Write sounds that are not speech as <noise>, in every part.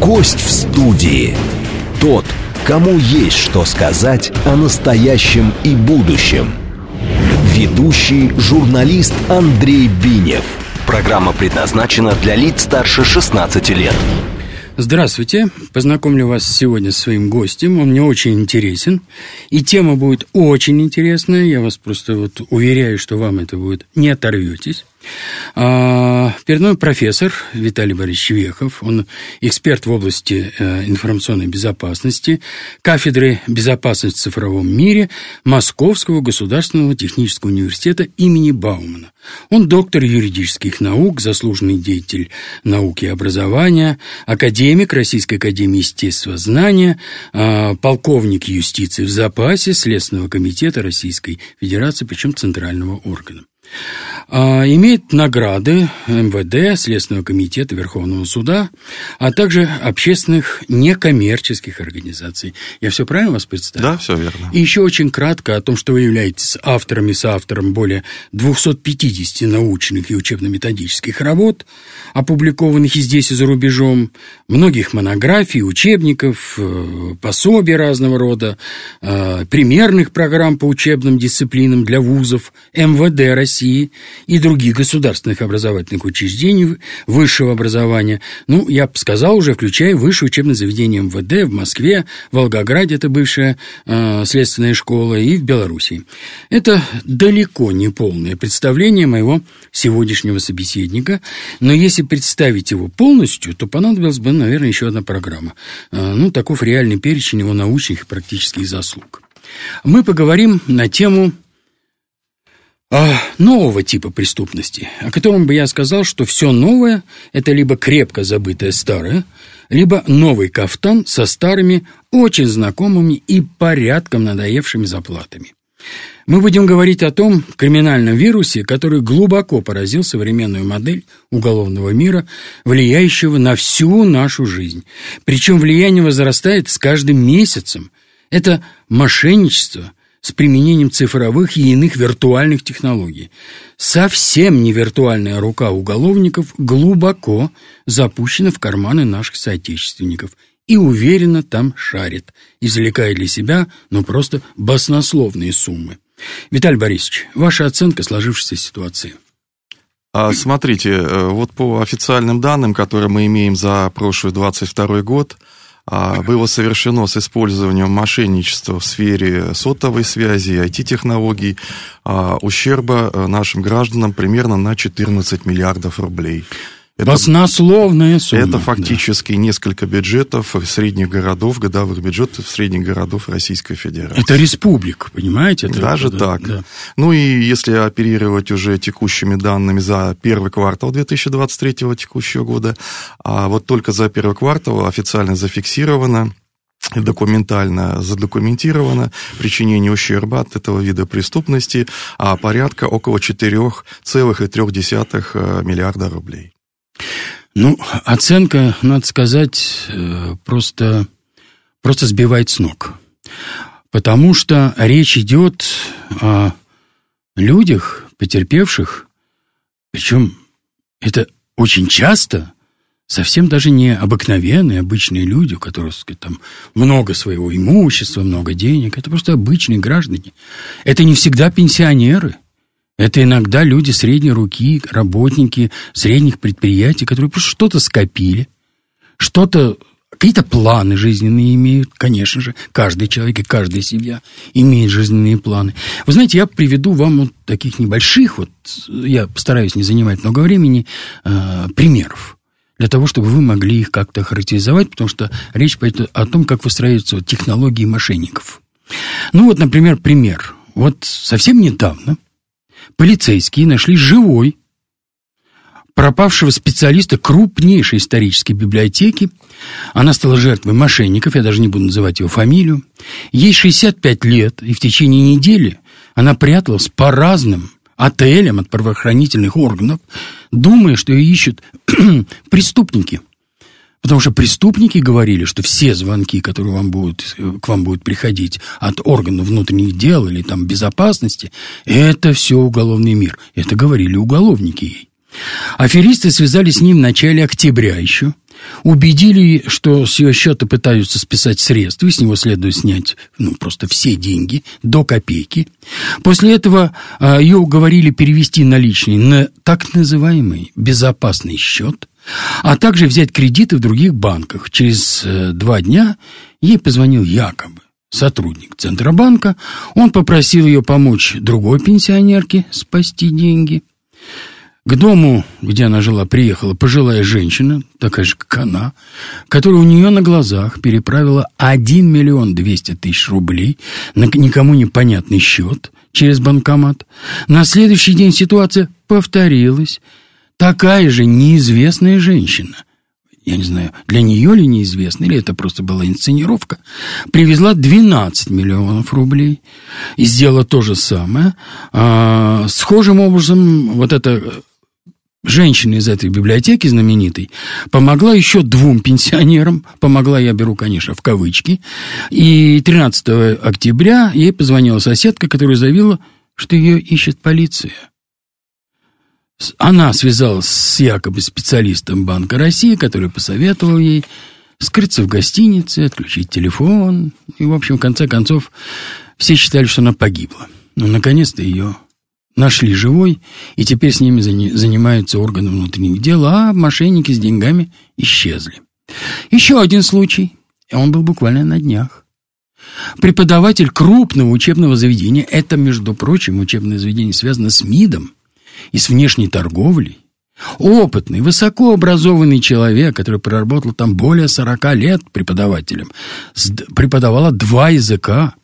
Гость в студии. Тот, кому есть что сказать о настоящем и будущем. Ведущий журналист Андрей Бинев. Программа предназначена для лиц старше 16 лет. Здравствуйте. Познакомлю вас сегодня с своим гостем. Он мне очень интересен. И тема будет очень интересная. Я вас просто вот уверяю, что вам это будет не оторветесь. А, перед профессор Виталий Борисович Вехов. Он эксперт в области э, информационной безопасности, кафедры безопасности в цифровом мире Московского государственного технического университета имени Баумана. Он доктор юридических наук, заслуженный деятель науки и образования, академик Российской академии естествознания, а, полковник юстиции в запасе Следственного комитета Российской Федерации, причем центрального органа. А, имеет награды МВД, Следственного комитета Верховного суда, а также общественных некоммерческих организаций. Я все правильно вас представил? Да, все верно. И еще очень кратко о том, что вы являетесь автором и соавтором более 250 научных и учебно-методических работ, опубликованных и здесь, и за рубежом, многих монографий, учебников, э, пособий разного рода, э, примерных программ по учебным дисциплинам для вузов МВД России и других государственных образовательных учреждений высшего образования. Ну, я бы сказал уже, включая высшее учебное заведение МВД в Москве, в Волгограде, это бывшая э, следственная школа, и в Белоруссии. Это далеко не полное представление моего сегодняшнего собеседника, но если представить его полностью, то понадобилась бы, наверное, еще одна программа. Э, ну, таков реальный перечень его научных и практических заслуг. Мы поговорим на тему а, нового типа преступности, о котором бы я сказал, что все новое – это либо крепко забытое старое, либо новый кафтан со старыми, очень знакомыми и порядком надоевшими заплатами. Мы будем говорить о том криминальном вирусе, который глубоко поразил современную модель уголовного мира, влияющего на всю нашу жизнь. Причем влияние возрастает с каждым месяцем. Это мошенничество – с применением цифровых и иных виртуальных технологий. Совсем не виртуальная рука уголовников глубоко запущена в карманы наших соотечественников и уверенно там шарит, извлекая для себя, ну, просто баснословные суммы. Виталий Борисович, ваша оценка сложившейся ситуации – а, смотрите, э, вот по официальным данным, которые мы имеем за прошлый 22 год, было совершено с использованием мошенничества в сфере сотовой связи и IT-технологий а, ущерба э, нашим гражданам примерно на 14 миллиардов рублей. Это, Баснословная сумма. Это фактически да. несколько бюджетов средних городов, годовых бюджетов средних городов Российской Федерации. Это республика, понимаете? Это Даже это, так. Да. Ну и если оперировать уже текущими данными за первый квартал 2023 текущего года, а вот только за первый квартал официально зафиксировано документально задокументировано причинение ущерба от этого вида преступности а порядка около 4,3 э, миллиарда рублей. Ну, оценка, надо сказать, э, просто, просто сбивает с ног. Потому что речь идет о людях, потерпевших, причем это очень часто совсем даже не обыкновенные, обычные люди, у которых, сказать, там много своего имущества, много денег. Это просто обычные граждане. Это не всегда пенсионеры – это иногда люди средней руки, работники средних предприятий, которые просто что-то скопили, что-то, какие-то планы жизненные имеют, конечно же, каждый человек и каждая семья имеет жизненные планы. Вы знаете, я приведу вам вот таких небольших, вот я постараюсь не занимать много времени, э, примеров для того, чтобы вы могли их как-то характеризовать, потому что речь пойдет о том, как выстраиваются технологии мошенников. Ну вот, например, пример. Вот совсем недавно полицейские нашли живой пропавшего специалиста крупнейшей исторической библиотеки. Она стала жертвой мошенников, я даже не буду называть его фамилию. Ей 65 лет, и в течение недели она пряталась по разным отелям от правоохранительных органов, думая, что ее ищут <clears throat> преступники – Потому что преступники говорили, что все звонки, которые вам будут, к вам будут приходить от органов внутренних дел или там безопасности, это все уголовный мир. Это говорили уголовники ей. Аферисты связались с ним в начале октября еще убедили, что с ее счета пытаются списать средства, и с него следует снять ну, просто все деньги до копейки. После этого а, ее уговорили перевести наличные на так называемый безопасный счет, а также взять кредиты в других банках. Через э, два дня ей позвонил якобы сотрудник Центробанка. Он попросил ее помочь другой пенсионерке спасти деньги – к дому, где она жила, приехала пожилая женщина, такая же, как она, которая у нее на глазах переправила 1 миллион 200 тысяч рублей на никому непонятный счет через банкомат. На следующий день ситуация повторилась. Такая же неизвестная женщина – я не знаю, для нее ли неизвестно, или это просто была инсценировка, привезла 12 миллионов рублей и сделала то же самое. А, схожим образом вот эта женщина из этой библиотеки знаменитой помогла еще двум пенсионерам, помогла, я беру, конечно, в кавычки, и 13 октября ей позвонила соседка, которая заявила, что ее ищет полиция. Она связалась с якобы специалистом Банка России, который посоветовал ей скрыться в гостинице, отключить телефон. И, в общем, в конце концов, все считали, что она погибла. Но, наконец-то, ее нашли живой, и теперь с ними занимаются органы внутренних дел, а мошенники с деньгами исчезли. Еще один случай, он был буквально на днях. Преподаватель крупного учебного заведения, это, между прочим, учебное заведение связано с МИДом и с внешней торговлей, опытный, высокообразованный человек, который проработал там более 40 лет преподавателем, преподавала два языка,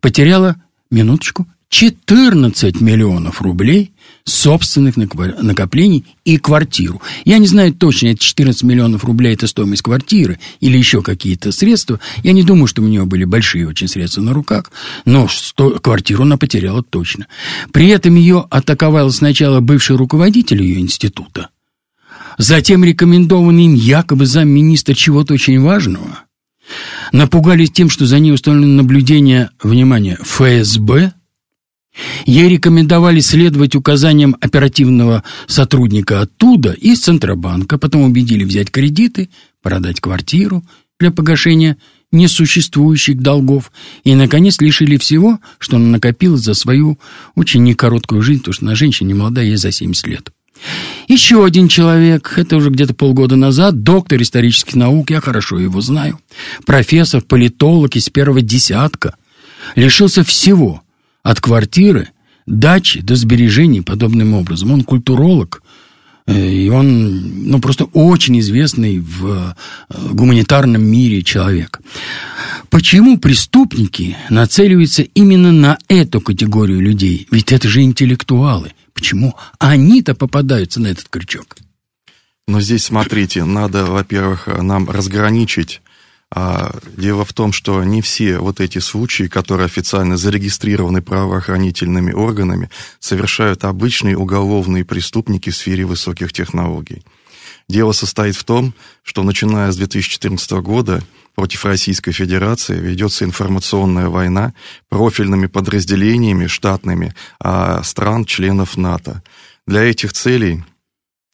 потеряла, минуточку, 14 миллионов рублей собственных накоплений и квартиру. Я не знаю точно, это 14 миллионов рублей – это стоимость квартиры или еще какие-то средства. Я не думаю, что у нее были большие очень средства на руках, но сто, квартиру она потеряла точно. При этом ее атаковал сначала бывший руководитель ее института, затем рекомендованный им якобы замминистра чего-то очень важного. Напугались тем, что за ней установлено наблюдение, внимание, ФСБ – Ей рекомендовали следовать указаниям оперативного сотрудника оттуда, из Центробанка, потом убедили взять кредиты, продать квартиру для погашения несуществующих долгов и, наконец, лишили всего, что она накопила за свою очень некороткую жизнь, потому что она женщина не молодая, ей за 70 лет. Еще один человек, это уже где-то полгода назад, доктор исторических наук, я хорошо его знаю, профессор, политолог из первого десятка, лишился всего – от квартиры, дачи до сбережений подобным образом. Он культуролог, э, и он, ну, просто очень известный в э, гуманитарном мире человек. Почему преступники нацеливаются именно на эту категорию людей? Ведь это же интеллектуалы. Почему они-то попадаются на этот крючок? Но здесь, смотрите, надо, во-первых, нам разграничить а, дело в том, что не все вот эти случаи, которые официально зарегистрированы правоохранительными органами, совершают обычные уголовные преступники в сфере высоких технологий. Дело состоит в том, что начиная с 2014 года против Российской Федерации ведется информационная война профильными подразделениями штатными а, стран-членов НАТО. Для этих целей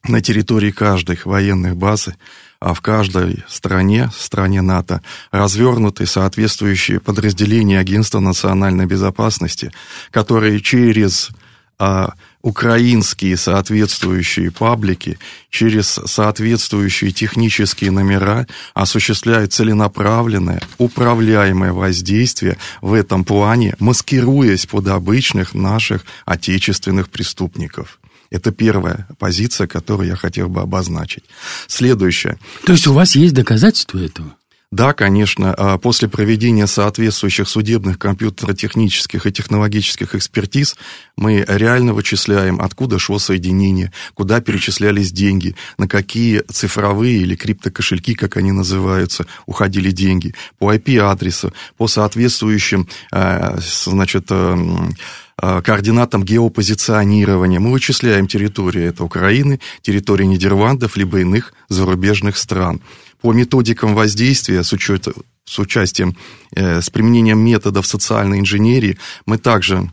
на территории каждой военной базы а в каждой стране, стране НАТО, развернуты соответствующие подразделения Агентства национальной безопасности, которые через а, украинские соответствующие паблики, через соответствующие технические номера осуществляют целенаправленное, управляемое воздействие в этом плане, маскируясь под обычных наших отечественных преступников. Это первая позиция, которую я хотел бы обозначить. Следующее. То есть у вас есть доказательства этого? Да, конечно, а после проведения соответствующих судебных компьютерно-технических и технологических экспертиз мы реально вычисляем, откуда шло соединение, куда перечислялись деньги, на какие цифровые или криптокошельки, как они называются, уходили деньги, по IP-адресу, по соответствующим, а, значит, Э, координатам геопозиционирования. Мы вычисляем территорию это Украины, территории Нидерландов, либо иных зарубежных стран. По методикам воздействия с, учет, с участием, э, с применением методов социальной инженерии мы также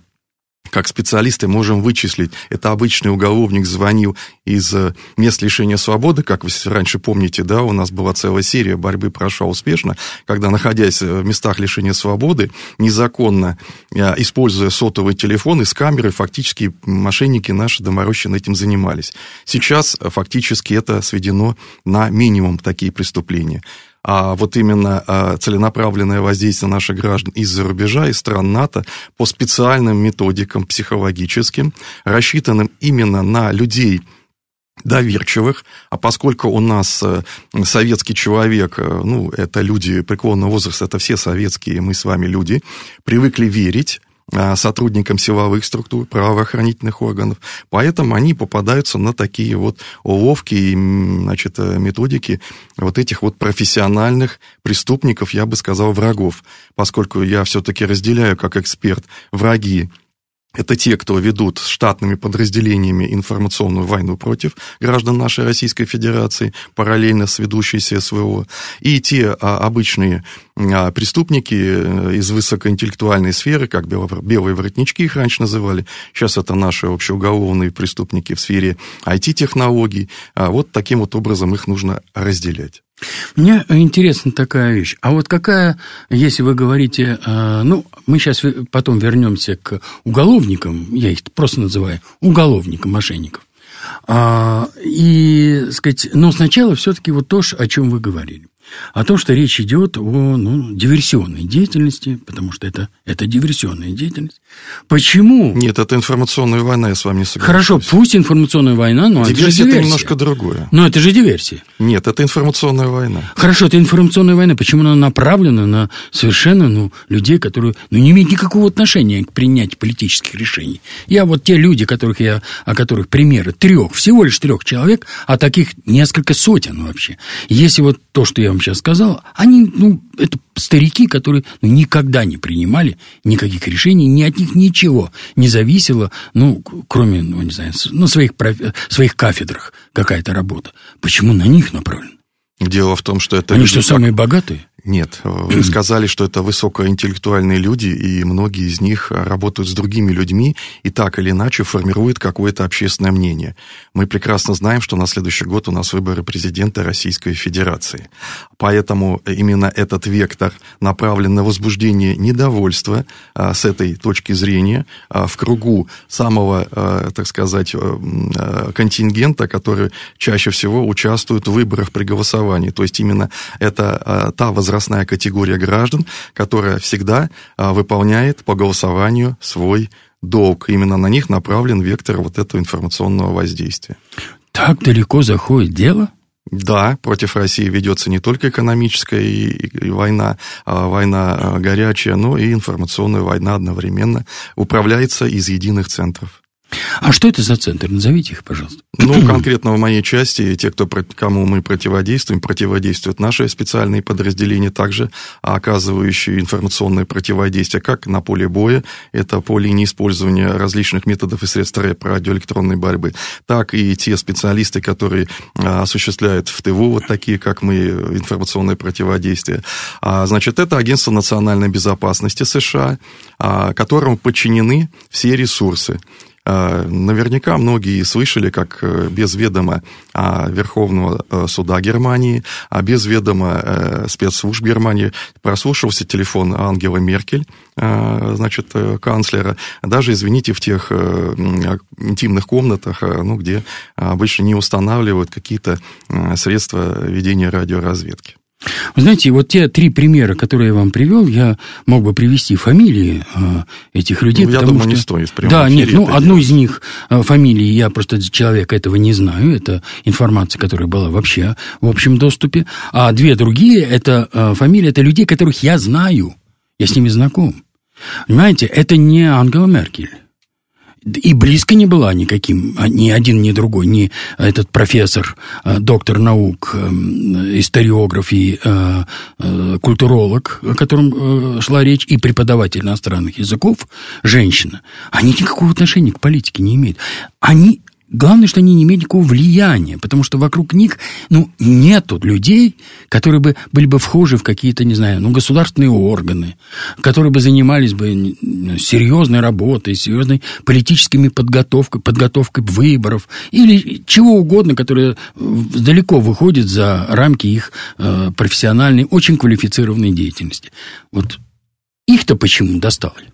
как специалисты можем вычислить. Это обычный уголовник звонил из э, мест лишения свободы, как вы раньше помните, да, у нас была целая серия борьбы прошла успешно, когда, находясь в местах лишения свободы, незаконно э, используя сотовый телефон из камеры, фактически мошенники наши доморощенные этим занимались. Сейчас э, фактически это сведено на минимум такие преступления а вот именно а, целенаправленное воздействие наших граждан из-за рубежа, из стран НАТО по специальным методикам психологическим, рассчитанным именно на людей, доверчивых, а поскольку у нас э, советский человек, э, ну, это люди преклонного возраста, это все советские, мы с вами люди, привыкли верить, сотрудникам силовых структур, правоохранительных органов. Поэтому они попадаются на такие вот уловки и значит, э, методики вот этих вот профессиональных преступников, я бы сказал, врагов. Поскольку я все-таки разделяю как эксперт враги это те, кто ведут штатными подразделениями информационную войну против граждан нашей Российской Федерации, параллельно с ведущей СВО. И те а, обычные а, преступники э, из высокоинтеллектуальной сферы, как белые воротнички их раньше называли, сейчас это наши общеуголовные преступники в сфере IT-технологий. А вот таким вот образом их нужно разделять. Мне интересна такая вещь. А вот какая, если вы говорите, э, ну, мы сейчас потом вернемся к уголовникам, я их просто называю уголовникам, мошенников. А, и, сказать, но сначала все-таки вот то, о чем вы говорили о том, что речь идет о ну, диверсионной деятельности, потому что это, это диверсионная деятельность. Почему? Нет, это информационная война, я с вами не согласен. Хорошо, пусть информационная война, но диверсия это же диверсия. это немножко другое. Но это же диверсия. Нет, это информационная война. Хорошо, это информационная война. Почему она направлена на совершенно ну, людей, которые ну, не имеют никакого отношения к принятию политических решений? Я вот те люди, которых я, о которых примеры трех, всего лишь трех человек, а таких несколько сотен вообще. Если вот то, что я вам сейчас сказал, они, ну, это старики, которые ну, никогда не принимали никаких решений, ни от них ничего не зависело, ну, кроме, ну, не знаю, на своих, своих кафедрах какая-то работа. Почему на них направлено? Дело в том, что это... Они люди, что, самые богатые? Нет, вы <clears throat> сказали, что это высокоинтеллектуальные люди, и многие из них работают с другими людьми и так или иначе формируют какое-то общественное мнение. Мы прекрасно знаем, что на следующий год у нас выборы президента Российской Федерации. Поэтому именно этот вектор направлен на возбуждение недовольства а, с этой точки зрения а, в кругу самого, а, так сказать, контингента, который чаще всего участвует в выборах при голосовании. То есть именно это та возрастная возрастная категория граждан, которая всегда а, выполняет по голосованию свой долг. Именно на них направлен вектор вот этого информационного воздействия. Так далеко заходит дело? Да, против России ведется не только экономическая и, и война, а война а, горячая, но и информационная война одновременно управляется из единых центров. А что это за центр? Назовите их, пожалуйста. Ну, конкретно в моей части, те, кто, кому мы противодействуем, противодействуют наши специальные подразделения, также оказывающие информационное противодействие как на поле боя, это по линии использования различных методов и средств РЭП, радиоэлектронной борьбы, так и те специалисты, которые а, осуществляют в ТВУ, вот такие, как мы, информационное противодействие. А, значит, это Агентство национальной безопасности США, а, которому подчинены все ресурсы. А, наверняка многие слышали, как э, без ведома а, Верховного э, суда Германии, а без ведома э, спецслужб Германии прослушался телефон Ангела Меркель, значит, канцлера, даже, извините, в тех интимных комнатах, ну, где обычно не устанавливают какие-то средства ведения радиоразведки. Вы знаете, вот те три примера, которые я вам привел, я мог бы привести фамилии э, этих людей. Ну, я думаю, что... не стоит. Да, нет, ну, одну делать. из них э, фамилии я просто человека этого не знаю. Это информация, которая была вообще в общем доступе. А две другие, это э, фамилии, это людей, которых я знаю. Я с ними знаком. Понимаете, это не Ангела Меркель и близко не была никаким, а ни один, ни другой, ни этот профессор, э, доктор наук, э, историограф и э, культуролог, о котором шла речь, и преподаватель иностранных языков, женщина, они никакого отношения к политике не имеют. Они Главное, что они не имеют никакого влияния, потому что вокруг них, ну, нету людей, которые бы были бы вхожи в какие-то, не знаю, ну, государственные органы, которые бы занимались бы серьезной работой, серьезной политическими подготовкой, подготовкой выборов или чего угодно, которое далеко выходит за рамки их э, профессиональной, очень квалифицированной деятельности. Вот их-то почему достали?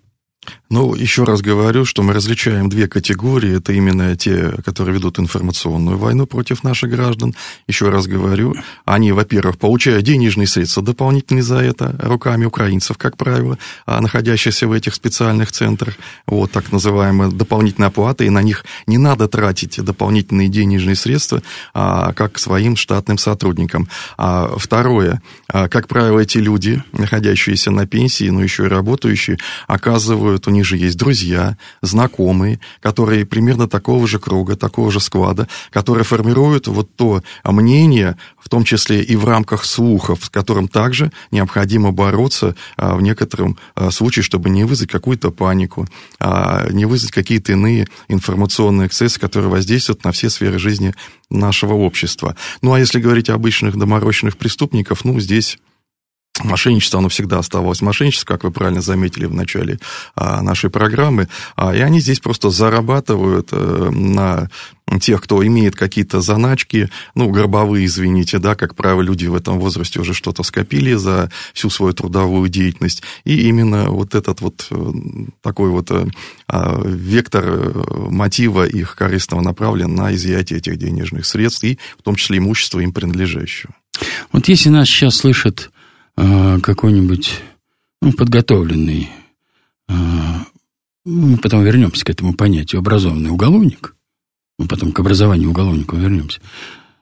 Ну, еще раз говорю, что мы различаем две категории. Это именно те, которые ведут информационную войну против наших граждан. Еще раз говорю, они, во-первых, получают денежные средства дополнительные за это руками украинцев, как правило, а находящихся в этих специальных центрах. Вот так называемая дополнительная оплата, и на них не надо тратить дополнительные денежные средства, а, как своим штатным сотрудникам. А второе, а, как правило, эти люди, находящиеся на пенсии, но еще и работающие, оказывают у них них же есть друзья, знакомые, которые примерно такого же круга, такого же склада, которые формируют вот то мнение, в том числе и в рамках слухов, с которым также необходимо бороться а, в некотором а, случае, чтобы не вызвать какую-то панику, а, не вызвать какие-то иные информационные эксцессы, которые воздействуют на все сферы жизни нашего общества. Ну, а если говорить о обычных доморощенных преступников, ну, здесь Мошенничество, оно всегда оставалось мошенничеством, как вы правильно заметили в начале а, нашей программы. А, и они здесь просто зарабатывают а, на тех, кто имеет какие-то заначки, ну, гробовые, извините, да, как правило, люди в этом возрасте уже что-то скопили за всю свою трудовую деятельность. И именно вот этот вот э, такой вот а, вектор э, мотива их корыстного направлен на изъятие этих денежных средств и в том числе имущества им принадлежащего. Вот если нас сейчас слышат а, какой-нибудь ну, подготовленный, а, мы потом вернемся к этому понятию, образованный уголовник, мы потом к образованию уголовника вернемся,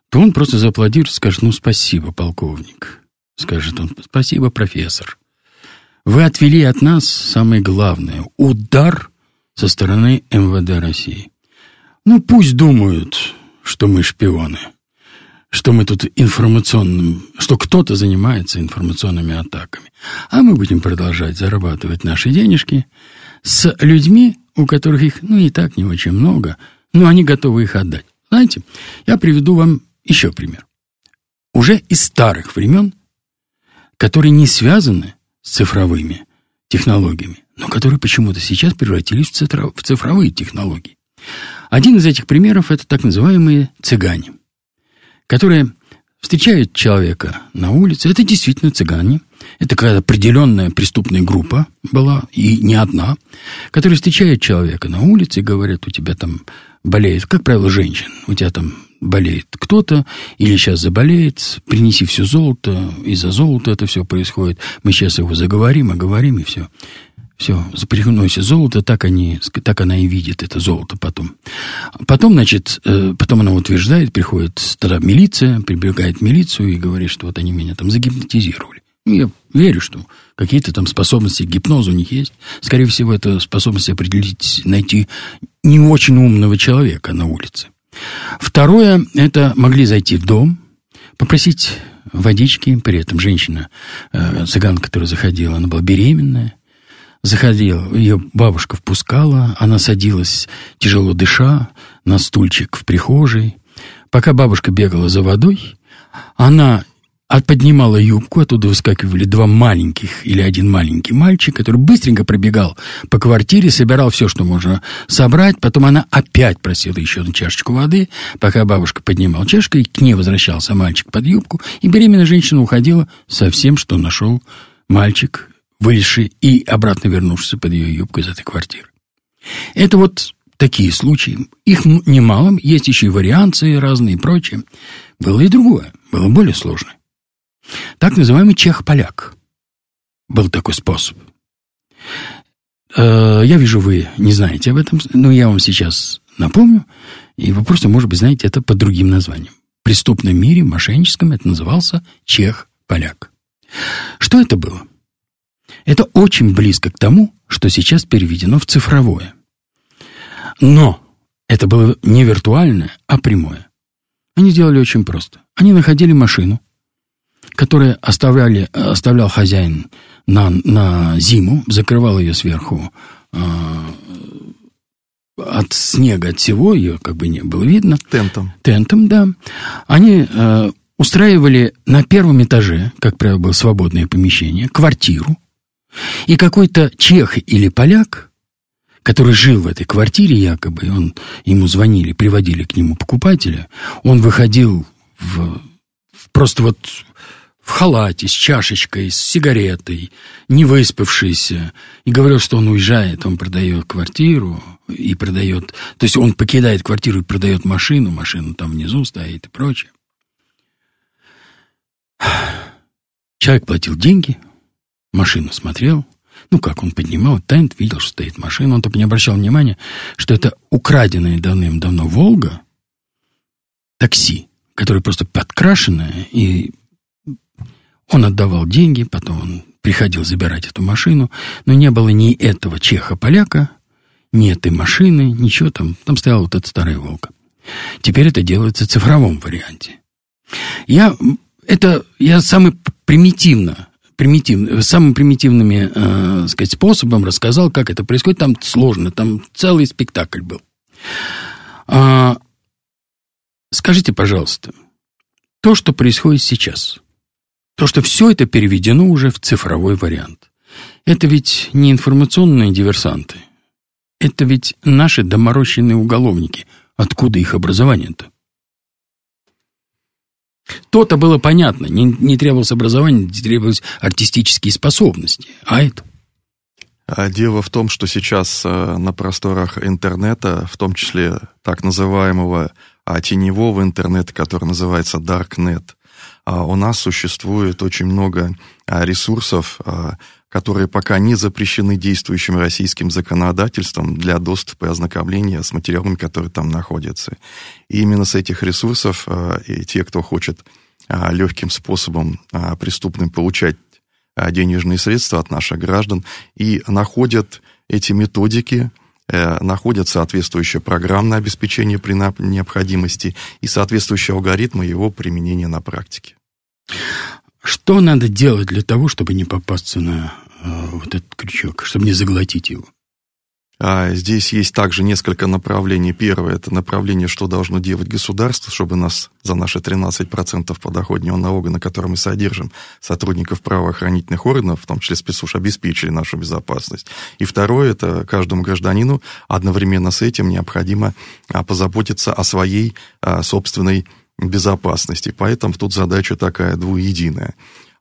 то он просто зааплодирует, скажет, ну, спасибо, полковник. Скажет он, спасибо, профессор. Вы отвели от нас самое главное – удар со стороны МВД России. Ну, пусть думают, что мы шпионы – что мы тут информационным, что кто-то занимается информационными атаками. А мы будем продолжать зарабатывать наши денежки с людьми, у которых их, ну, и так не очень много, но они готовы их отдать. Знаете, я приведу вам еще пример. Уже из старых времен, которые не связаны с цифровыми технологиями, но которые почему-то сейчас превратились в цифровые технологии. Один из этих примеров – это так называемые цыгане – которые встречают человека на улице. Это действительно цыгане. Это какая-то определенная преступная группа была, и не одна, которая встречает человека на улице и говорят, у тебя там болеет, как правило, женщин, у тебя там болеет кто-то, или сейчас заболеет, принеси все золото, из-за золота это все происходит, мы сейчас его заговорим, оговорим, и все. Все, приносит золото, так, они, так она и видит это золото потом. Потом, значит, э, потом она утверждает, приходит тогда милиция, прибегает милицию и говорит, что вот они меня там загипнотизировали. Ну, я верю, что какие-то там способности к гипнозу у них есть. Скорее всего, это способность определить, найти не очень умного человека на улице. Второе, это могли зайти в дом, попросить водички, при этом женщина, э, цыганка, которая заходила, она была беременная, Заходила, ее бабушка впускала, она садилась, тяжело дыша, на стульчик в прихожей. Пока бабушка бегала за водой, она поднимала юбку, оттуда выскакивали два маленьких или один маленький мальчик, который быстренько пробегал по квартире, собирал все, что можно собрать. Потом она опять просила еще одну чашечку воды, пока бабушка поднимала чашку, и к ней возвращался мальчик под юбку, и беременная женщина уходила со всем, что нашел мальчик вылезший и обратно вернувшийся под ее юбку из этой квартиры. Это вот такие случаи. Их немало, есть еще и варианции разные и прочее. Было и другое, было более сложное. Так называемый чех-поляк. Был такой способ. Э, я вижу, вы не знаете об этом, но я вам сейчас напомню, и вы просто, может быть, знаете это под другим названием. В преступном мире, мошенническом, это назывался чех-поляк. Что это было? Это очень близко к тому, что сейчас переведено в цифровое. Но это было не виртуальное, а прямое. Они делали очень просто. Они находили машину, которую оставляли, оставлял хозяин на, на зиму, закрывал ее сверху э, от снега, от всего, ее как бы не было видно. Тентом. Тентом, да. Они э, устраивали на первом этаже, как правило, было свободное помещение, квартиру. И какой-то чех или поляк, который жил в этой квартире якобы, он, ему звонили, приводили к нему покупателя, он выходил в, в просто вот в халате, с чашечкой, с сигаретой, не выспавшийся, и говорил, что он уезжает, он продает квартиру и продает... То есть он покидает квартиру и продает машину, машина там внизу стоит и прочее. Человек платил деньги, машину смотрел, ну, как он поднимал тент, видел, что стоит машина. Он только не обращал внимания, что это украденная давным-давно «Волга», такси, которое просто подкрашенное, и он отдавал деньги, потом он приходил забирать эту машину, но не было ни этого чеха-поляка, ни этой машины, ничего там. Там стояла вот эта старая «Волга». Теперь это делается в цифровом варианте. Я, это, я самый примитивно, примитив, самым примитивными, э, сказать, способом рассказал, как это происходит. Там сложно, там целый спектакль был. А, скажите, пожалуйста, то, что происходит сейчас – то, что все это переведено уже в цифровой вариант. Это ведь не информационные диверсанты. Это ведь наши доморощенные уголовники. Откуда их образование-то? То-то было понятно. Не, не требовалось образования, не требовались артистические способности. А это? А дело в том, что сейчас э, на просторах интернета, в том числе так называемого а, теневого интернета, который называется Darknet, у нас существует очень много а, ресурсов, а, которые пока не запрещены действующим российским законодательством для доступа и ознакомления с материалами, которые там находятся. И именно с этих ресурсов и те, кто хочет легким способом преступным получать денежные средства от наших граждан, и находят эти методики, э, находят соответствующее программное обеспечение при необходимости и соответствующие алгоритмы его применения на практике. Что надо делать для того, чтобы не попасться на э, вот этот крючок, чтобы не заглотить его? А здесь есть также несколько направлений. Первое – это направление, что должно делать государство, чтобы нас за наши 13% подоходного налога, на котором мы содержим сотрудников правоохранительных органов, в том числе спецслужб, обеспечили нашу безопасность. И второе – это каждому гражданину одновременно с этим необходимо а, позаботиться о своей а, собственной. Поэтому тут задача такая двуединая.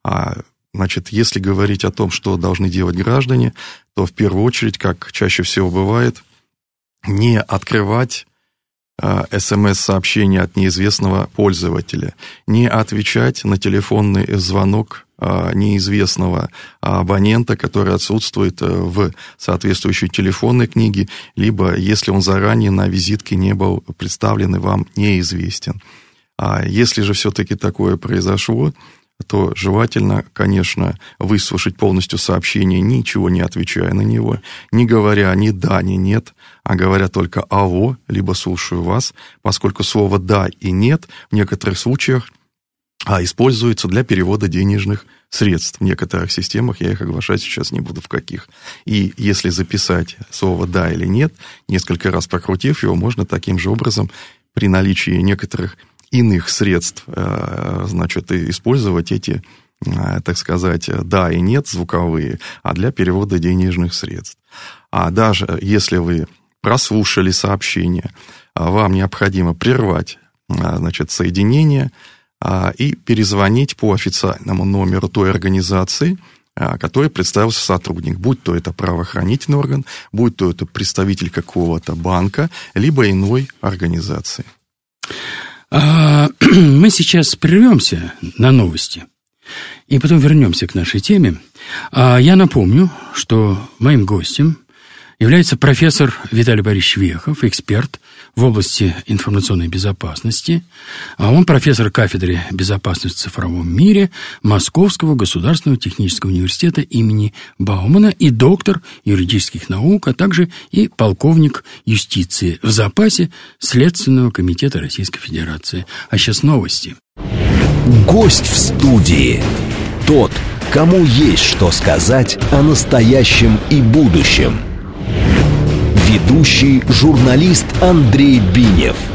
А, значит, если говорить о том, что должны делать граждане, то в первую очередь, как чаще всего бывает, не открывать а, смс-сообщения от неизвестного пользователя, не отвечать на телефонный звонок а, неизвестного абонента, который отсутствует э, в соответствующей телефонной книге, либо если он заранее на визитке не был представлен и вам неизвестен. А если же все-таки такое произошло, то желательно, конечно, выслушать полностью сообщение, ничего не отвечая на него, не говоря ни да, ни нет, а говоря только «аво», либо «слушаю вас», поскольку слово «да» и «нет» в некоторых случаях а, используется для перевода денежных средств. В некоторых системах, я их оглашать сейчас не буду в каких. И если записать слово «да» или «нет», несколько раз прокрутив его, можно таким же образом при наличии некоторых иных средств, э, значит, использовать эти, э, так сказать, да и нет звуковые, а для перевода денежных средств. А даже если вы прослушали сообщение, а вам необходимо прервать, э, значит, соединение и перезвонить по официальному номеру той организации, который представился сотрудник, будь то это правоохранительный орган, будь то это представитель какого-то банка, либо иной организации. А, <clears throat> мы сейчас прервемся на новости и потом вернемся к нашей теме. А я напомню, что моим гостем является профессор Виталий Борисович Вехов, эксперт в области информационной безопасности. А он профессор кафедры безопасности в цифровом мире Московского государственного технического университета имени Баумана и доктор юридических наук, а также и полковник юстиции в запасе Следственного комитета Российской Федерации. А сейчас новости. Гость в студии. Тот, кому есть что сказать о настоящем и будущем – Ведущий журналист Андрей Бинев –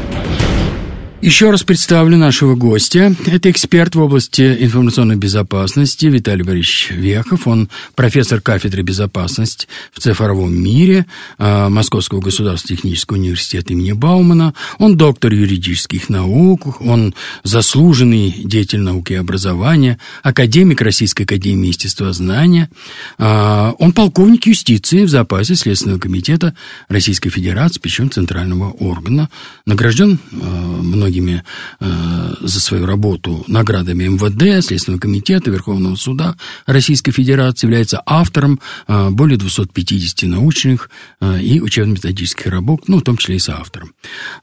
еще раз представлю нашего гостя. Это эксперт в области информационной безопасности Виталий Борисович Вехов. Он профессор кафедры безопасности в цифровом мире а, Московского государственного технического университета имени Баумана. Он доктор юридических наук, он заслуженный деятель науки и образования, академик Российской академии естествознания. А, он полковник юстиции в запасе Следственного комитета Российской Федерации, причем центрального органа. Награжден а, многими многими э, за свою работу наградами МВД, Следственного комитета, Верховного суда Российской Федерации, является автором э, более 250 научных э, и учебно-методических работ, ну, в том числе и соавтором.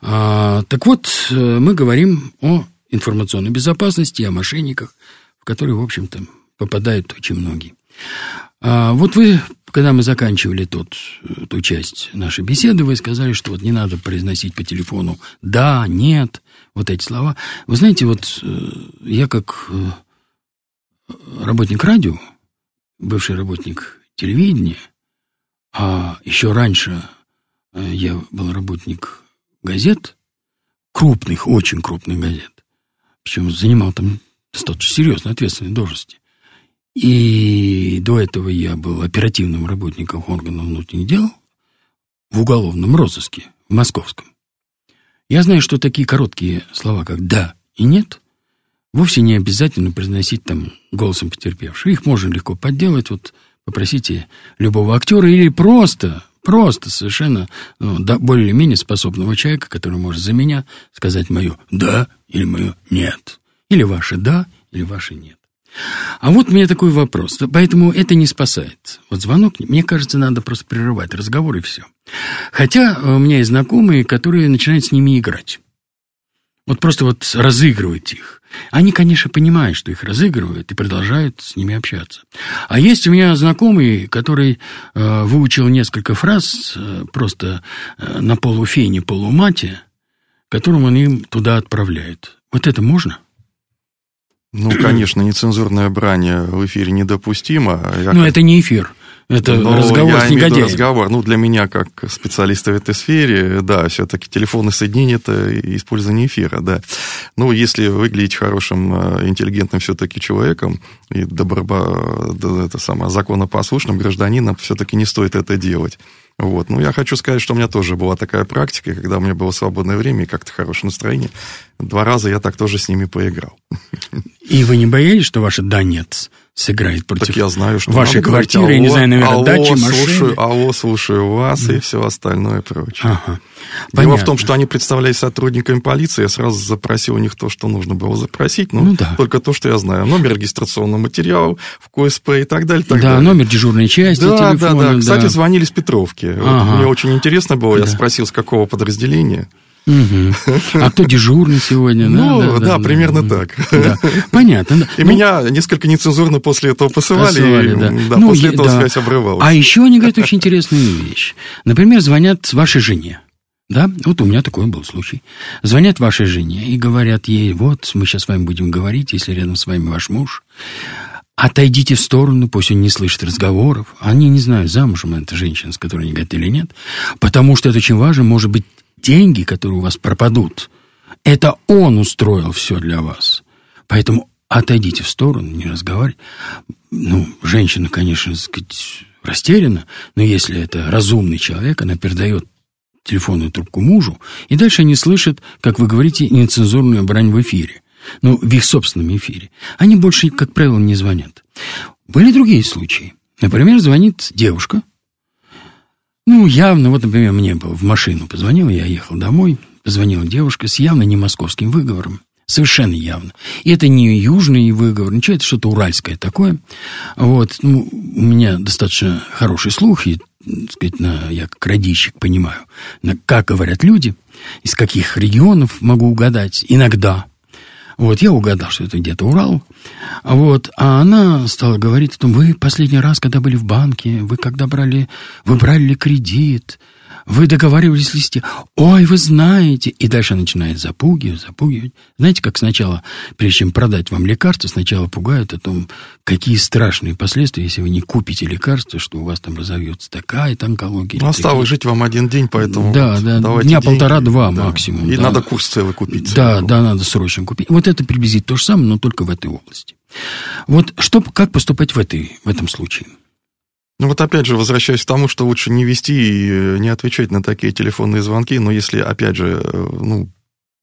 Э, так вот, э, мы говорим о информационной безопасности, о мошенниках, в которые, в общем-то, попадают очень многие. А вот вы, когда мы заканчивали тот, ту часть нашей беседы, вы сказали, что вот не надо произносить по телефону «да», «нет», вот эти слова. Вы знаете, вот э, я как э, работник радио, бывший работник телевидения, а еще раньше э, я был работник газет, крупных, очень крупных газет, причем занимал там достаточно серьезные ответственные должности. И до этого я был оперативным работником органов внутренних дел в уголовном розыске в московском. Я знаю, что такие короткие слова, как «да» и «нет», вовсе не обязательно произносить там голосом потерпевшего. Их можно легко подделать, вот попросите любого актера или просто, просто совершенно ну, да, более-менее способного человека, который может за меня сказать мое «да» или мое «нет», или ваше «да» или ваше «нет». А вот меня такой вопрос. Поэтому это не спасает. Вот звонок, мне кажется, надо просто прерывать разговор и все. Хотя у меня есть знакомые, которые начинают с ними играть. Вот просто вот разыгрывать их. Они, конечно, понимают, что их разыгрывают и продолжают с ними общаться. А есть у меня знакомый, который э, выучил несколько фраз э, просто э, на полуфене, полумате, которым он им туда отправляет. Вот это можно? Ну, <clears throat> конечно, нецензурное брание в эфире недопустимо. Я... Ну, это не эфир. Это Но разговор я с негодяем. разговор. Ну, для меня, как специалиста в этой сфере, да, все-таки телефонные соединения – это использование эфира, да. Ну, если выглядеть хорошим, э, интеллигентным все-таки человеком и добробо, это самое, законопослушным гражданином, все-таки не стоит это делать. Вот. Ну, я хочу сказать, что у меня тоже была такая практика, когда у меня было свободное время и как-то хорошее настроение. Два раза я так тоже с ними поиграл. И вы не боялись, что ваше «да, нет» сыграет против так я знаю, что вашей квартиры, говорить, алло, не знаю, наверное, алло, дачи, машины? Слушаю, алло, слушаю вас да. и все остальное и прочее. Ага. Дело в том, что они представляли сотрудниками полиции, я сразу запросил у них то, что нужно было запросить, ну, ну да. только то, что я знаю. Номер регистрационного материала в КСП и так далее. Так да, далее. номер дежурной части, да, телефона. Да, да, Кстати, звонили с Петровки. Ага. Вот, мне очень интересно было, да. я спросил, с какого подразделения. Угу. А кто дежурный сегодня? Ну, да, да, да, да примерно да. так. Да. Понятно. И ну, меня несколько нецензурно после этого посылали, посылали и да. Да, ну, после этого да. связь обрывалась. А еще они говорят очень интересную вещь. Например, звонят вашей жене. Да, вот у меня такой был случай. Звонят вашей жене и говорят ей, вот, мы сейчас с вами будем говорить, если рядом с вами ваш муж, отойдите в сторону, пусть он не слышит разговоров. Они не знают, замужем эта женщина, с которой они говорят или нет, потому что это очень важно, может быть, деньги, которые у вас пропадут, это он устроил все для вас. Поэтому отойдите в сторону, не разговаривайте. Ну, женщина, конечно, сказать, растеряна, но если это разумный человек, она передает телефонную трубку мужу, и дальше они слышат, как вы говорите, нецензурную брань в эфире. Ну, в их собственном эфире. Они больше, как правило, не звонят. Были другие случаи. Например, звонит девушка. Ну, явно, вот, например, мне в машину позвонил, я ехал домой, позвонила девушка с явно не московским выговором. Совершенно явно. И это не южный выговор, ничего, это что-то уральское такое. Вот, ну, у меня достаточно хороший слух, и сказать, на, я как радищик понимаю, на, как говорят люди, из каких регионов могу угадать, иногда. Вот, я угадал, что это где-то Урал. Вот, а она стала говорить о том, вы последний раз, когда были в банке, вы когда брали, вы брали ли кредит, вы договаривались листе. Ой, вы знаете. И дальше начинает запугивать, запугивать. Знаете, как сначала, прежде чем продать вам лекарство, сначала пугают о том, какие страшные последствия, если вы не купите лекарство, что у вас там разовьется такая-то онкология. Ну, осталось жить вам один день, поэтому Да, да, дня полтора-два да. максимум. И да. надо курс целый купить. Да, да, надо срочно купить. Вот это приблизительно то же самое, но только в этой области. Вот что, как поступать в, этой, в этом случае? Ну вот опять же, возвращаясь к тому, что лучше не вести и э, не отвечать на такие телефонные звонки, но если, опять же, э, ну,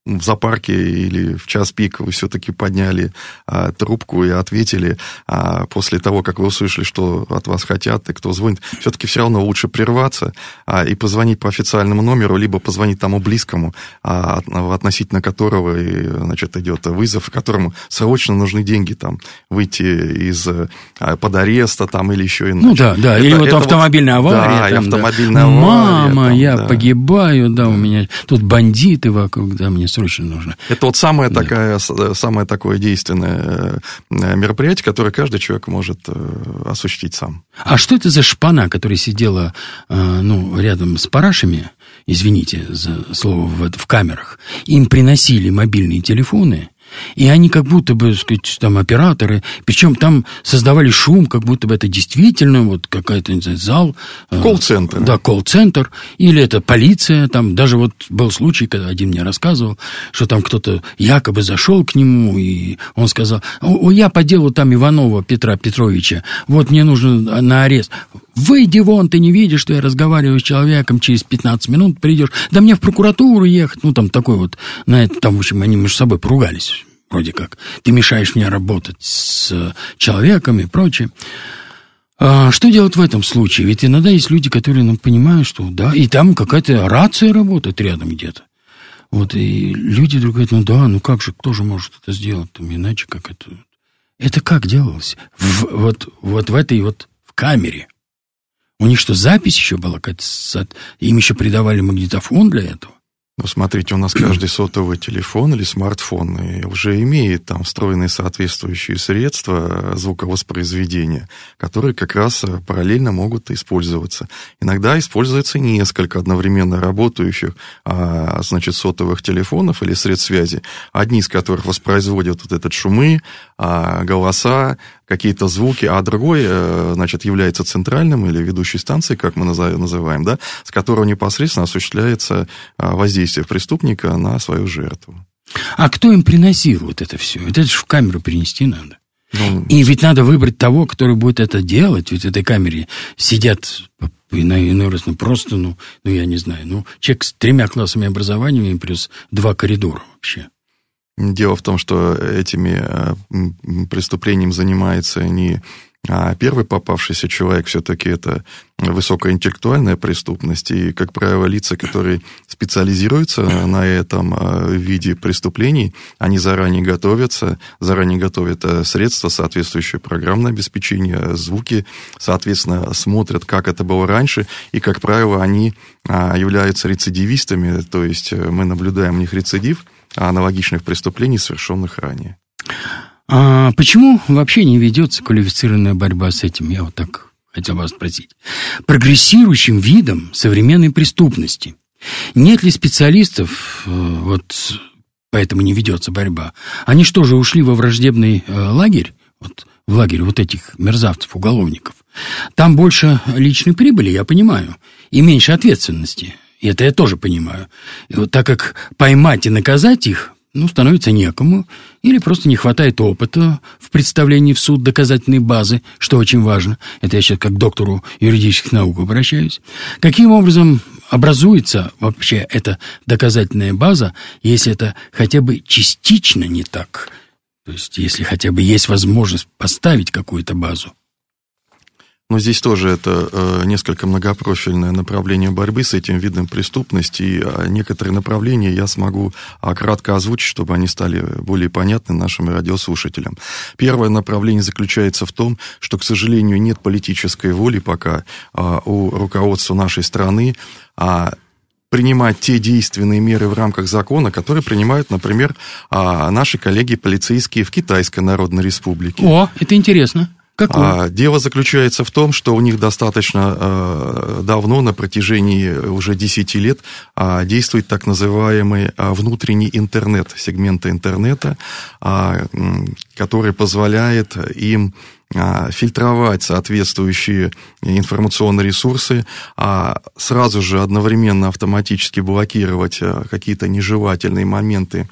в зоопарке или в час пик вы все-таки подняли а, трубку и ответили а, после того, как вы услышали, что от вас хотят и кто звонит, все-таки все равно лучше прерваться а, и позвонить по официальному номеру, либо позвонить тому близкому, а, относительно которого значит, идет вызов, которому срочно нужны деньги там выйти из а, под ареста там или еще иначе. Ну да, да, это, или вот автомобильная вот, авария. Да, там, автомобильная да. авария. Мама, там, я да. погибаю, да, у меня тут бандиты вокруг, да, мне срочно нужно. Это вот самое, да. такая, самое такое действенное э, мероприятие, которое каждый человек может э, осуществить сам. А что это за шпана, которая сидела э, ну, рядом с парашами, извините за слово, в, в камерах, им приносили мобильные телефоны, и они как будто бы, так сказать, там операторы, причем там создавали шум, как будто бы это действительно вот какая-то, не знаю, зал. Э, колл-центр. Да, колл-центр. Или это полиция. Там даже вот был случай, когда один мне рассказывал, что там кто-то якобы зашел к нему, и он сказал, я по делу там Иванова Петра Петровича, вот мне нужно на арест. Выйди вон, ты не видишь, что я разговариваю с человеком, через 15 минут придешь. Да мне в прокуратуру ехать. Ну, там такой вот, на это, там, в общем, они между собой поругались, вроде как. Ты мешаешь мне работать с человеком и прочее. А что делать в этом случае? Ведь иногда есть люди, которые ну, понимают, что да, и там какая-то рация работает рядом где-то. Вот, и люди вдруг говорят, ну да, ну как же, кто же может это сделать, там, иначе как это... Это как делалось? В, вот, вот в этой вот в камере. У них что, запись еще была? Им еще придавали магнитофон для этого? Ну, смотрите, у нас каждый сотовый телефон или смартфон уже имеет там встроенные соответствующие средства звуковоспроизведения, которые как раз параллельно могут использоваться. Иногда используется несколько одновременно работающих, а, значит, сотовых телефонов или средств связи, одни из которых воспроизводят вот этот шумы, а, голоса, какие-то звуки, а другой, значит, является центральным или ведущей станцией, как мы называем, да, с которого непосредственно осуществляется воздействие преступника на свою жертву. А кто им приносил вот это все? Это же в камеру перенести надо. Ну, и ведь надо выбрать того, который будет это делать. Ведь в этой камере сидят иной раз, ну, просто, ну, ну, я не знаю, ну, человек с тремя классами образования плюс два коридора вообще. Дело в том, что этими преступлениями занимается не первый попавшийся человек, все-таки это высокоинтеллектуальная преступность, и, как правило, лица, которые специализируются на этом виде преступлений, они заранее готовятся, заранее готовят средства, соответствующее программное обеспечение, звуки, соответственно, смотрят, как это было раньше, и, как правило, они являются рецидивистами, то есть мы наблюдаем у них рецидив, аналогичных преступлений, совершенных ранее. А почему вообще не ведется квалифицированная борьба с этим? Я вот так хотел вас спросить. Прогрессирующим видом современной преступности. Нет ли специалистов, вот поэтому не ведется борьба? Они что же, ушли во враждебный лагерь? Вот, в лагерь вот этих мерзавцев, уголовников. Там больше личной прибыли, я понимаю, и меньше ответственности. И это я тоже понимаю. И вот так как поймать и наказать их, ну, становится некому, или просто не хватает опыта в представлении в суд доказательной базы, что очень важно. Это я сейчас как к доктору юридических наук обращаюсь. Каким образом образуется вообще эта доказательная база, если это хотя бы частично не так? То есть, если хотя бы есть возможность поставить какую-то базу. Но здесь тоже это э, несколько многопрофильное направление борьбы с этим видом преступности. И э, некоторые направления я смогу э, кратко озвучить, чтобы они стали более понятны нашим радиослушателям. Первое направление заключается в том, что, к сожалению, нет политической воли пока э, у руководства нашей страны а принимать те действенные меры в рамках закона, которые принимают, например, наши коллеги полицейские в Китайской Народной Республике. О, это интересно. Какой? А, дело заключается в том, что у них достаточно э, давно, на протяжении уже 10 лет, э, действует так называемый э, внутренний интернет, сегмента интернета, э, который позволяет им фильтровать соответствующие информационные ресурсы, а сразу же одновременно автоматически блокировать какие-то нежелательные моменты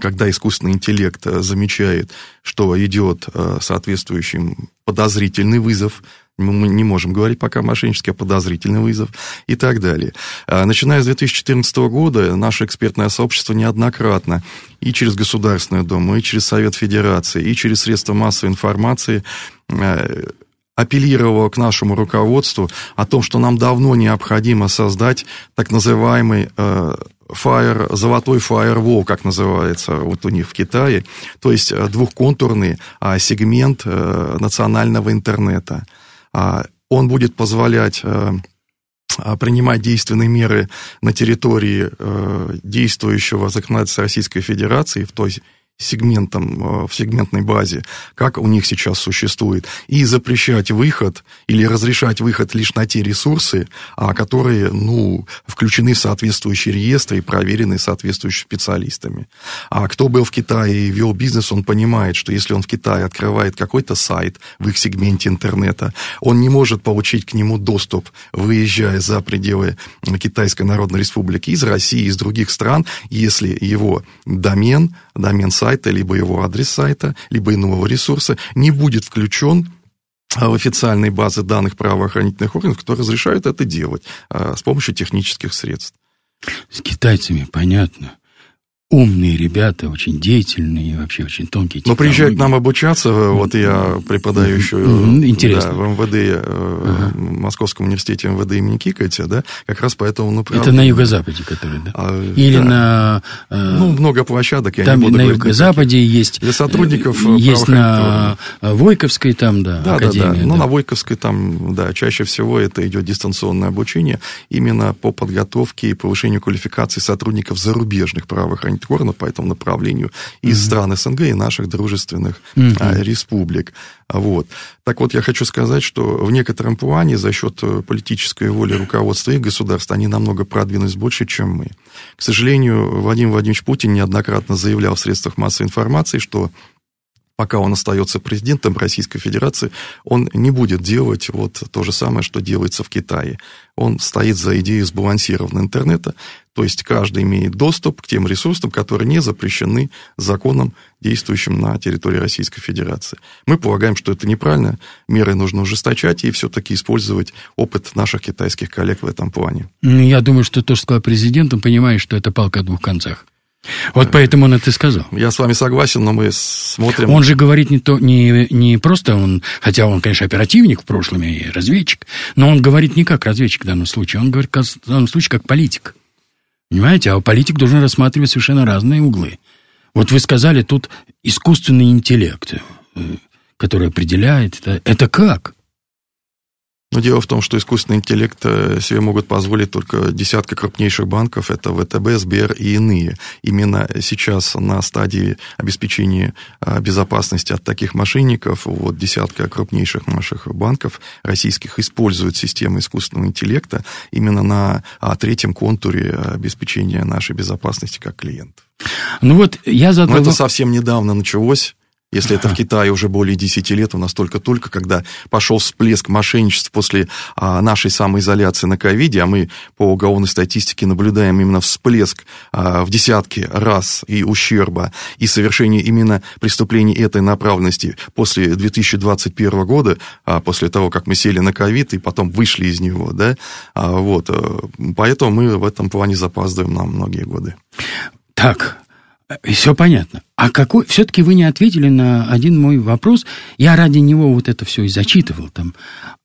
когда искусственный интеллект э, замечает, что идет э, соответствующий подозрительный вызов, мы не можем говорить пока мошеннический, а подозрительный вызов и так далее. А, начиная с 2014 года наше экспертное сообщество неоднократно и через Государственную Думу, и через Совет Федерации, и через средства массовой информации э, апеллировало к нашему руководству о том, что нам давно необходимо создать так называемый Fire, золотой firewall, как называется вот у них в Китае, то есть э, двухконтурный а, сегмент а, национального интернета. А, он будет позволять а, принимать действенные меры на территории а, действующего законодательства Российской Федерации, в той сегментом, в сегментной базе, как у них сейчас существует, и запрещать выход или разрешать выход лишь на те ресурсы, которые, ну, включены в соответствующие реестры и проверены соответствующими специалистами. А кто был в Китае и вел бизнес, он понимает, что если он в Китае открывает какой-то сайт в их сегменте интернета, он не может получить к нему доступ, выезжая за пределы Китайской Народной Республики из России, из других стран, если его домен, домен сайта сайта, либо его адрес сайта, либо иного ресурса не будет включен в официальной базы данных правоохранительных органов, которые разрешают это делать а, с помощью технических средств. С китайцами понятно умные ребята, очень деятельные, вообще очень тонкие. Но приезжают к нам обучаться, вот я преподаю еще Интересно. Да, в МВД, э, ага. в Московском университете МВД имени Кикотя, да, как раз поэтому направлению. Это на юго-западе, который, да? А, Или да. на... Э, ну, много площадок, я там не буду на юго-западе есть... Для сотрудников э, Есть на Войковской там, да, да Академия. Да, да, ну, на Войковской там, да, чаще всего это идет дистанционное обучение именно по подготовке и повышению квалификации сотрудников зарубежных правоохранительных органов по этому направлению из mm-hmm. стран СНГ и наших дружественных mm-hmm. республик. Вот. Так вот, я хочу сказать, что в некотором плане за счет э, политической воли руководства их государств они намного продвинулись больше, чем мы. К сожалению, Владимир Владимирович Путин неоднократно заявлял в средствах массовой информации, что пока он остается президентом Российской Федерации, он не будет делать вот то же самое, что делается в Китае. Он стоит за идею сбалансированного интернета, то есть каждый имеет доступ к тем ресурсам, которые не запрещены законом, действующим на территории Российской Федерации. Мы полагаем, что это неправильно, меры нужно ужесточать и все-таки использовать опыт наших китайских коллег в этом плане. Ну, я думаю, что то, что сказал президент, он понимает, что это палка о двух концах. Вот поэтому он это сказал. Я с вами согласен, но мы смотрим... Он же говорит не, то, не, не просто он, хотя он, конечно, оперативник в прошлом и разведчик, но он говорит не как разведчик в данном случае, он говорит в данном случае как политик. Понимаете? А политик должен рассматривать совершенно разные углы. Вот вы сказали, тут искусственный интеллект, э, который определяет. Это, это как? Но дело в том, что искусственный интеллект э, себе могут позволить только десятка крупнейших банков, это ВТБ, Сбер и иные. Именно сейчас на стадии обеспечения э, безопасности от таких мошенников, вот десятка крупнейших наших банков российских используют системы искусственного интеллекта именно на а, третьем контуре обеспечения нашей безопасности как клиентов. Ну вот я задал... Но это совсем недавно началось. Если это в <laughs> Китае уже более 10 лет, у нас только-только, когда пошел всплеск мошенничеств после а, нашей самоизоляции на ковиде, а мы по уголовной статистике наблюдаем именно всплеск а, в десятки раз и ущерба, и совершение именно преступлений этой направленности после 2021 года, а, после того, как мы сели на ковид и потом вышли из него, да, а, вот, э, поэтому мы в этом плане запаздываем на многие годы. Так, все понятно. А какой... Все-таки вы не ответили на один мой вопрос. Я ради него вот это все и зачитывал там.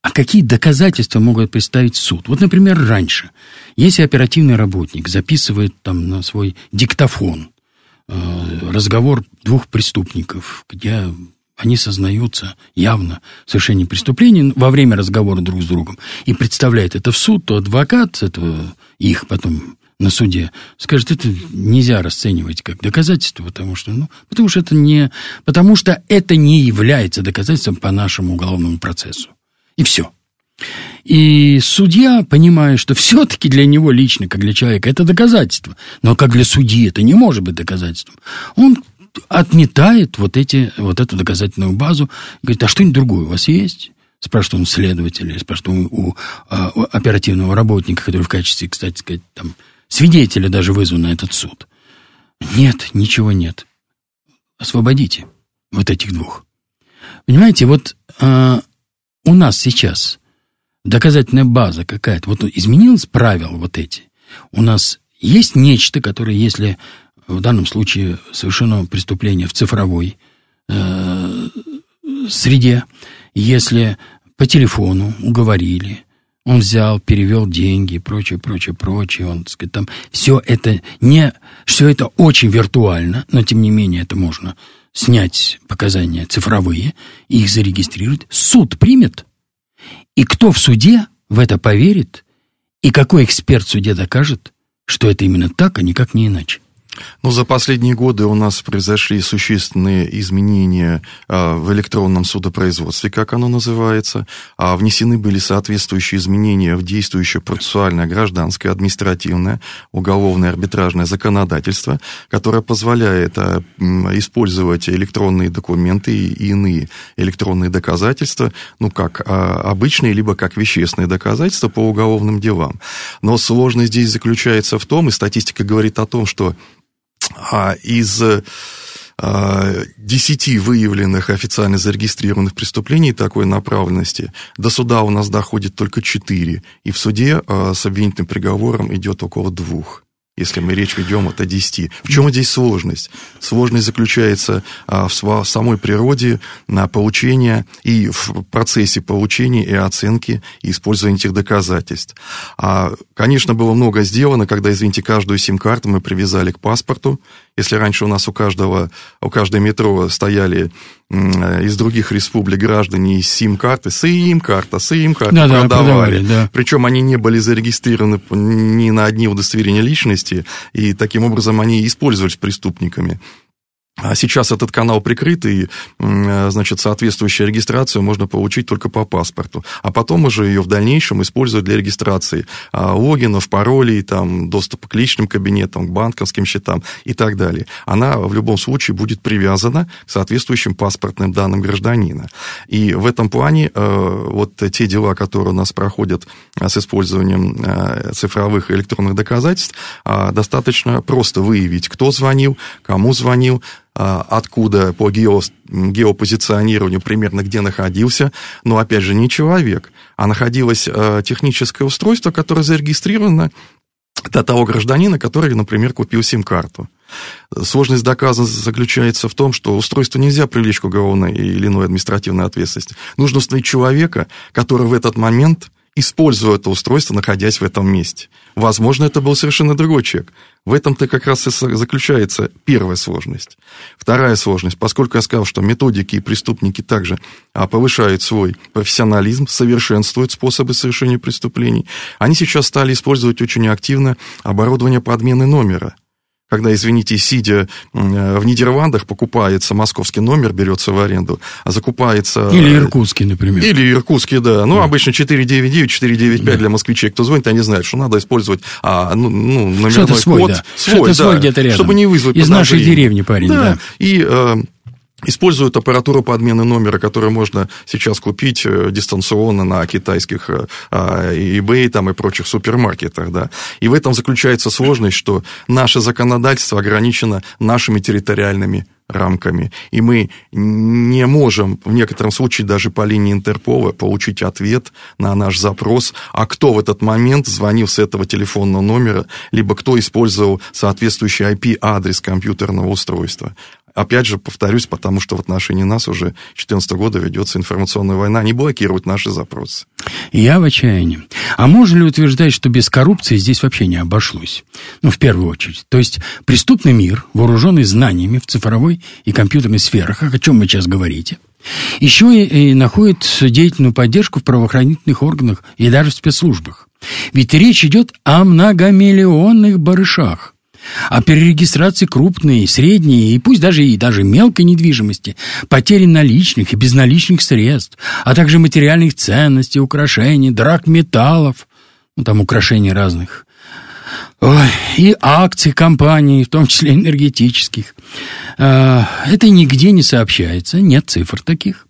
А какие доказательства могут представить суд? Вот, например, раньше, если оперативный работник записывает там на свой диктофон э, разговор двух преступников, где они сознаются явно в совершении преступлений во время разговора друг с другом и представляет это в суд, то адвокат этого их потом на суде, скажет, это нельзя расценивать как доказательство, потому что, ну, потому что это не, потому что это не является доказательством по нашему уголовному процессу. И все. И судья, понимая, что <laughs> все-таки для него лично, как для человека, это доказательство, но как для судьи это не может быть доказательством, он отметает вот, эти, вот эту доказательную базу, говорит, а что-нибудь другое у вас есть? Спрашивает он следователя, спрашивает у, у, а, у оперативного работника, который в качестве, кстати сказать, там, свидетеля даже вызван на этот суд. Нет, ничего нет. Освободите вот этих двух. Понимаете, вот а, у нас сейчас доказательная база какая-то, вот изменилось правила вот эти. У нас есть нечто, которое, если в данном случае совершено преступление в цифровой э, среде, если по телефону уговорили, он взял, перевел деньги, прочее, прочее, прочее. Он, так сказать, там все это не, все это очень виртуально, но тем не менее это можно снять показания цифровые, их зарегистрировать. Суд примет, и кто в суде в это поверит, и какой эксперт в суде докажет, что это именно так, а никак не иначе. Ну, за последние годы у нас произошли существенные изменения а, в электронном судопроизводстве, как оно называется. А внесены были соответствующие изменения в действующее процессуальное, гражданское, административное, уголовное, арбитражное законодательство, которое позволяет а, использовать электронные документы и иные электронные доказательства, ну, как а, обычные, либо как вещественные доказательства по уголовным делам. Но сложность здесь заключается в том, и статистика говорит о том, что а из а, десяти выявленных официально зарегистрированных преступлений такой направленности до суда у нас доходит только четыре, и в суде а, с обвинительным приговором идет около двух если мы речь ведем от 10. В чем здесь сложность? Сложность заключается а, в самой природе на получения и в процессе получения и оценки и использования этих доказательств. А, конечно, было много сделано, когда, извините, каждую сим-карту мы привязали к паспорту. Если раньше у нас у каждого, у каждой метро стояли из других республик граждане из сим-карты, сим-карта, сим-карта да, продавали. Да, продавали да. Причем они не были зарегистрированы ни на одни удостоверения личности, и таким образом они использовались преступниками. А сейчас этот канал прикрыт, и, значит, соответствующую регистрацию можно получить только по паспорту. А потом уже ее в дальнейшем использовать для регистрации а, логинов, паролей, там, доступа к личным кабинетам, к банковским счетам и так далее. Она в любом случае будет привязана к соответствующим паспортным данным гражданина. И в этом плане э, вот те дела, которые у нас проходят э, с использованием э, цифровых электронных доказательств, достаточно просто выявить, кто звонил, кому звонил, откуда по гео, геопозиционированию примерно где находился, но опять же не человек, а находилось а, техническое устройство, которое зарегистрировано до того гражданина, который, например, купил сим-карту. Сложность доказа заключается в том, что устройство нельзя привлечь к уголовной или иной административной ответственности. Нужно установить человека, который в этот момент используя это устройство, находясь в этом месте. Возможно, это был совершенно другой человек. В этом-то как раз и заключается первая сложность. Вторая сложность, поскольку я сказал, что методики и преступники также а, повышают свой профессионализм, совершенствуют способы совершения преступлений, они сейчас стали использовать очень активно оборудование подмены номера – когда, извините, сидя э, в Нидерландах, покупается московский номер, берется в аренду, а закупается... Или иркутский, например. Или иркутский, да. Ну, да. обычно 499, 495 да. для москвичей. Кто звонит, они знают, что надо использовать а, ну, ну, номерной свой, код. Да. Свой, да, свой где-то рядом. Чтобы не вызвать Из нашей деревни парень, да. да. И э, используют аппаратуру подмены номера, которую можно сейчас купить э, дистанционно на китайских э, а, eBay там, и прочих супермаркетах. Да. И в этом заключается сложность, что наше законодательство ограничено нашими территориальными рамками. И мы не можем в некотором случае даже по линии Интерпола получить ответ на наш запрос, а кто в этот момент звонил с этого телефонного номера, либо кто использовал соответствующий IP-адрес компьютерного устройства. Опять же, повторюсь, потому что в отношении нас уже 2014 года ведется информационная война, они блокируют наши запросы. Я в отчаянии. А можно ли утверждать, что без коррупции здесь вообще не обошлось? Ну, в первую очередь. То есть преступный мир, вооруженный знаниями в цифровой и компьютерной сферах, о чем вы сейчас говорите, еще и, и находит деятельную поддержку в правоохранительных органах и даже в спецслужбах. Ведь речь идет о многомиллионных барышах, о перерегистрации крупной, средней и пусть даже и даже мелкой недвижимости, потере наличных и безналичных средств, а также материальных ценностей, украшений, драк металлов, ну там украшений разных, Ой, и акций компаний, в том числе энергетических. А, это нигде не сообщается, нет цифр таких.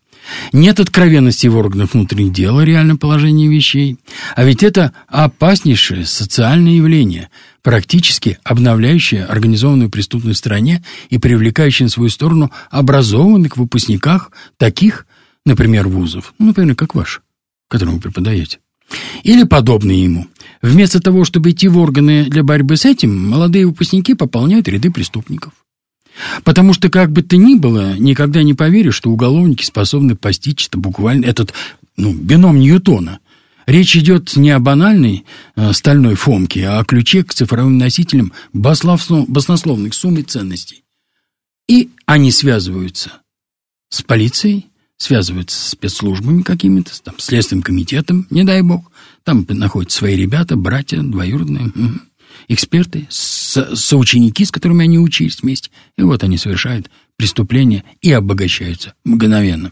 Нет откровенности в органах внутренних дел о реальном положении вещей. А ведь это опаснейшее социальное явление, практически обновляющее организованную преступную стране и привлекающее на свою сторону образованных выпускниках таких, например, вузов, ну, например, как ваш, которым вы преподаете. Или подобные ему. Вместо того, чтобы идти в органы для борьбы с этим, молодые выпускники пополняют ряды преступников. Потому что, как бы то ни было, никогда не поверишь, что уголовники способны постичь это буквально этот ну, бином Ньютона. Речь идет не о банальной э, стальной фомке, а о ключе к цифровым носителям баснословных сумм и ценностей. И они связываются с полицией, связываются с спецслужбами какими-то, там, следственным комитетом, не дай бог. Там находятся свои ребята, братья, двоюродные. Угу эксперты, со, соученики, с которыми они учились вместе. И вот они совершают преступления и обогащаются мгновенно.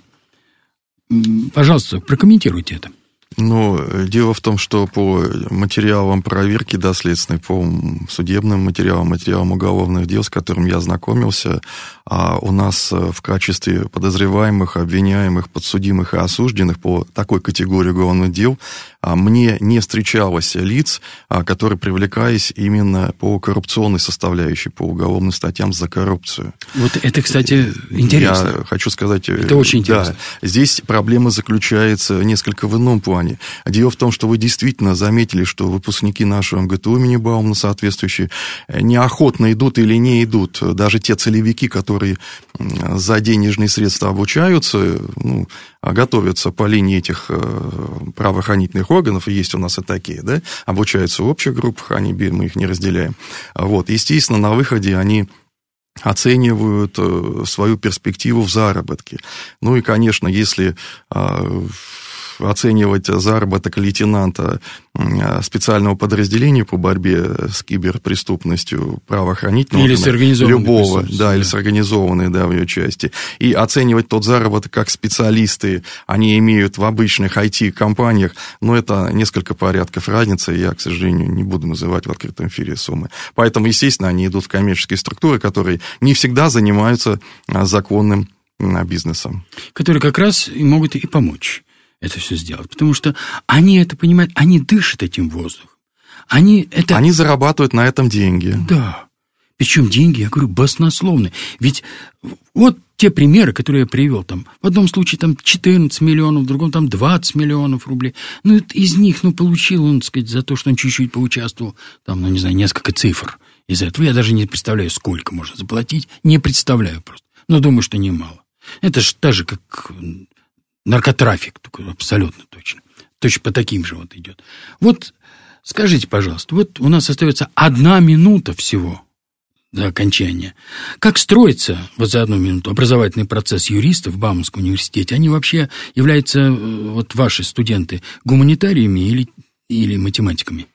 Пожалуйста, прокомментируйте это. Ну, дело в том, что по материалам проверки доследственной, по судебным материалам, материалам уголовных дел, с которым я ознакомился, а у нас в качестве подозреваемых, обвиняемых, подсудимых и осужденных по такой категории уголовных дел мне не встречалось лиц, а, которые привлекались именно по коррупционной составляющей, по уголовным статьям за коррупцию. Вот это, кстати, интересно. Я хочу сказать... Э, это очень интересно. Да, здесь проблема заключается несколько в ином плане. Дело в том, что вы действительно заметили, что выпускники нашего МГТУ имени Баумана соответствующие э, неохотно идут или не идут. Даже те целевики, которые за денежные средства обучаются, ну, готовятся по линии этих э, правоохранительных органов, есть у нас и такие, да, обучаются в общих группах, они, мы их не разделяем. Вот, естественно, на выходе они оценивают э, свою перспективу в заработке. Ну и, конечно, если а, оценивать заработок лейтенанта специального подразделения по борьбе с киберпреступностью правоохранительного или с организованной любого, да, или с организованной, да, в ее части, и оценивать тот заработок как специалисты, они имеют в обычных IT-компаниях, но это несколько порядков разницы, я, к сожалению, не буду называть в открытом эфире суммы. Поэтому, естественно, они идут в коммерческие структуры, которые не всегда занимаются а, законным бизнесом. Которые как раз могут и помочь это все сделать. Потому что они это понимают, они дышат этим воздухом. Они, это... они зарабатывают на этом деньги. Да. Причем деньги, я говорю, баснословные. Ведь вот те примеры, которые я привел, там, в одном случае там 14 миллионов, в другом там 20 миллионов рублей. Ну, из них, ну, получил он, так сказать, за то, что он чуть-чуть поучаствовал, там, ну, не знаю, несколько цифр. Из этого я даже не представляю, сколько можно заплатить. Не представляю просто. Но думаю, что немало. Это же так же, как наркотрафик, абсолютно точно. Точно по таким же вот идет. Вот скажите, пожалуйста, вот у нас остается одна минута всего до окончания. Как строится вот за одну минуту образовательный процесс юристов в Бауманском университете? Они вообще являются, э, вот ваши студенты, гуманитариями или, или математиками?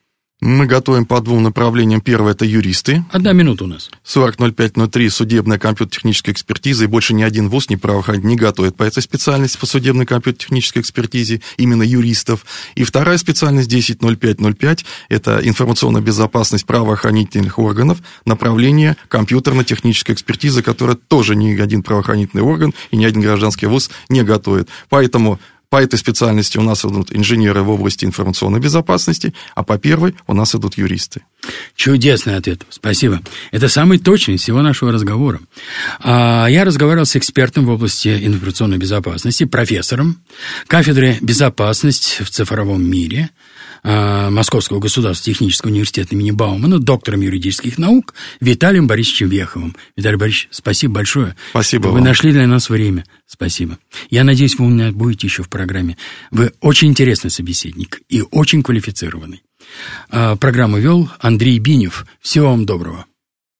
Мы готовим по двум направлениям. Первое – это юристы. Одна минута у нас. 40.05.03 судебная компьютер-техническая экспертиза, и больше ни один вуз, ни правоохранитель не готовит по этой специальности, по судебной компьютер-технической экспертизе, именно юристов. И вторая специальность 10.05.05 – это информационная безопасность правоохранительных органов, направление компьютерно-технической экспертизы, которая тоже ни один правоохранительный орган и ни один гражданский вуз не готовит. Поэтому по этой специальности у нас идут инженеры в области информационной безопасности, а по первой у нас идут юристы. Чудесный ответ. Спасибо. Это самый точный всего нашего разговора. А, я разговаривал с экспертом в области информационной безопасности, профессором кафедры безопасность в цифровом мире – Э, Московского государственного технического университета имени Баумана, доктором юридических наук Виталием Борисовичем Веховым. Виталий Борисович, спасибо большое. Спасибо Вы вам. нашли для нас время. Спасибо. Я надеюсь, вы у меня будете еще в программе. Вы очень интересный собеседник и очень квалифицированный. Э, программу вел Андрей Бинев. Всего вам доброго.